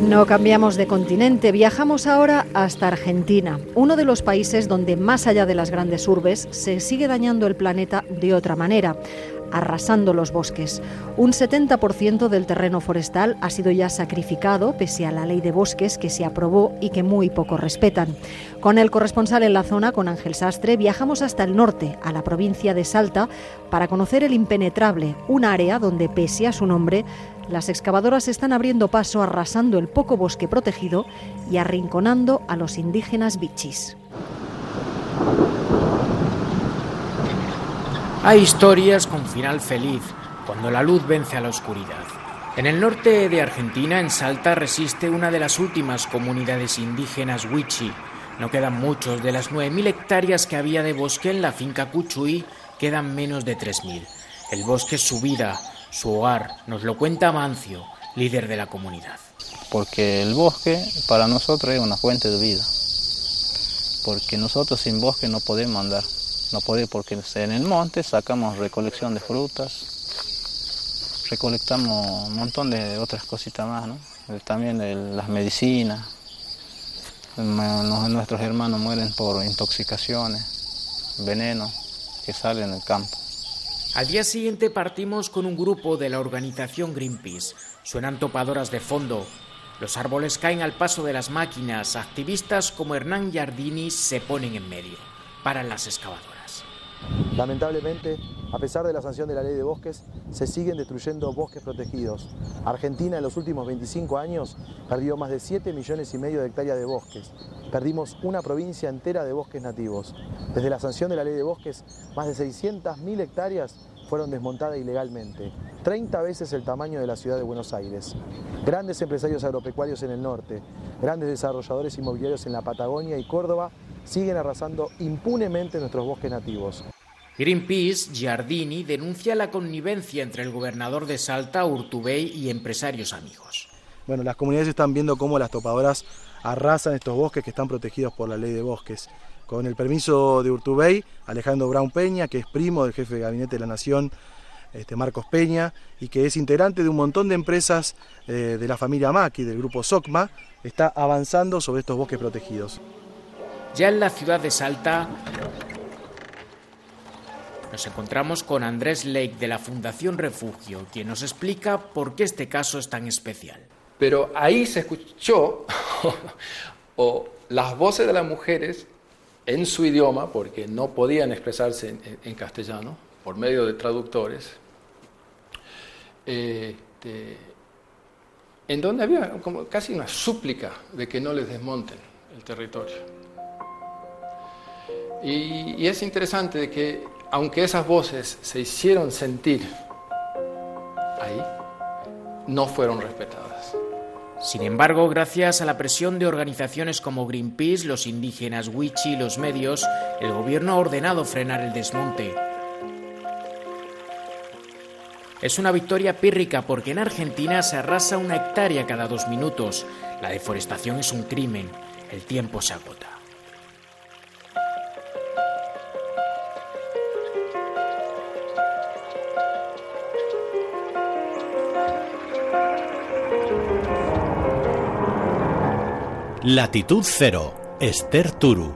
No cambiamos de continente, viajamos ahora hasta Argentina, uno de los países donde más allá de las grandes urbes se sigue dañando el planeta de otra manera arrasando los bosques. Un 70% del terreno forestal ha sido ya sacrificado pese a la ley de bosques que se aprobó y que muy poco respetan. Con el corresponsal en la zona, con Ángel Sastre, viajamos hasta el norte, a la provincia de Salta, para conocer el impenetrable, un área donde, pese a su nombre, las excavadoras están abriendo paso arrasando el poco bosque protegido y arrinconando a los indígenas bichis. Hay historias con final feliz, cuando la luz vence a la oscuridad. En el norte de Argentina, en Salta, resiste una de las últimas comunidades indígenas Huichi. No quedan muchos, de las 9.000 hectáreas que había de bosque en la finca Cuchuy, quedan menos de 3.000. El bosque es su vida, su hogar, nos lo cuenta Mancio, líder de la comunidad. Porque el bosque para nosotros es una fuente de vida. Porque nosotros sin bosque no podemos andar. No podemos porque en el monte sacamos recolección de frutas, recolectamos un montón de otras cositas más, ¿no? También las medicinas. Nuestros hermanos mueren por intoxicaciones, veneno que sale en el campo. Al día siguiente partimos con un grupo de la organización Greenpeace. Suenan topadoras de fondo. Los árboles caen al paso de las máquinas. Activistas como Hernán Giardini se ponen en medio. Paran las excavadoras. Lamentablemente, a pesar de la sanción de la ley de bosques, se siguen destruyendo bosques protegidos. Argentina en los últimos 25 años perdió más de 7 millones y medio de hectáreas de bosques. Perdimos una provincia entera de bosques nativos. Desde la sanción de la ley de bosques, más de 600.000 hectáreas fueron desmontadas ilegalmente, 30 veces el tamaño de la ciudad de Buenos Aires. Grandes empresarios agropecuarios en el norte, grandes desarrolladores inmobiliarios en la Patagonia y Córdoba siguen arrasando impunemente nuestros bosques nativos. Greenpeace, Giardini, denuncia la connivencia entre el gobernador de Salta, Urtubey, y empresarios amigos. Bueno, las comunidades están viendo cómo las topadoras arrasan estos bosques que están protegidos por la ley de bosques. Con el permiso de Urtubey, Alejandro Brown Peña, que es primo del jefe de gabinete de la Nación, este, Marcos Peña, y que es integrante de un montón de empresas eh, de la familia Maki, del grupo SOCMA, está avanzando sobre estos bosques protegidos. Ya en la ciudad de Salta, nos encontramos con Andrés Lake de la Fundación Refugio, quien nos explica por qué este caso es tan especial. Pero ahí se escuchó o las voces de las mujeres en su idioma, porque no podían expresarse en, castellano, por medio de traductores, este, en donde había como casi una súplica de que no les desmonten el territorio. Y, es interesante que, aunque esas voces se hicieron sentir ahí, no fueron respetadas. Sin embargo, gracias a la presión de organizaciones como Greenpeace, los indígenas Wichi y los medios, el gobierno ha ordenado frenar el desmonte. Es una victoria pírrica porque en Argentina se arrasa una hectárea cada dos minutos. La deforestación es un crimen. El tiempo se agota. Latitud Cero, Esther Turu.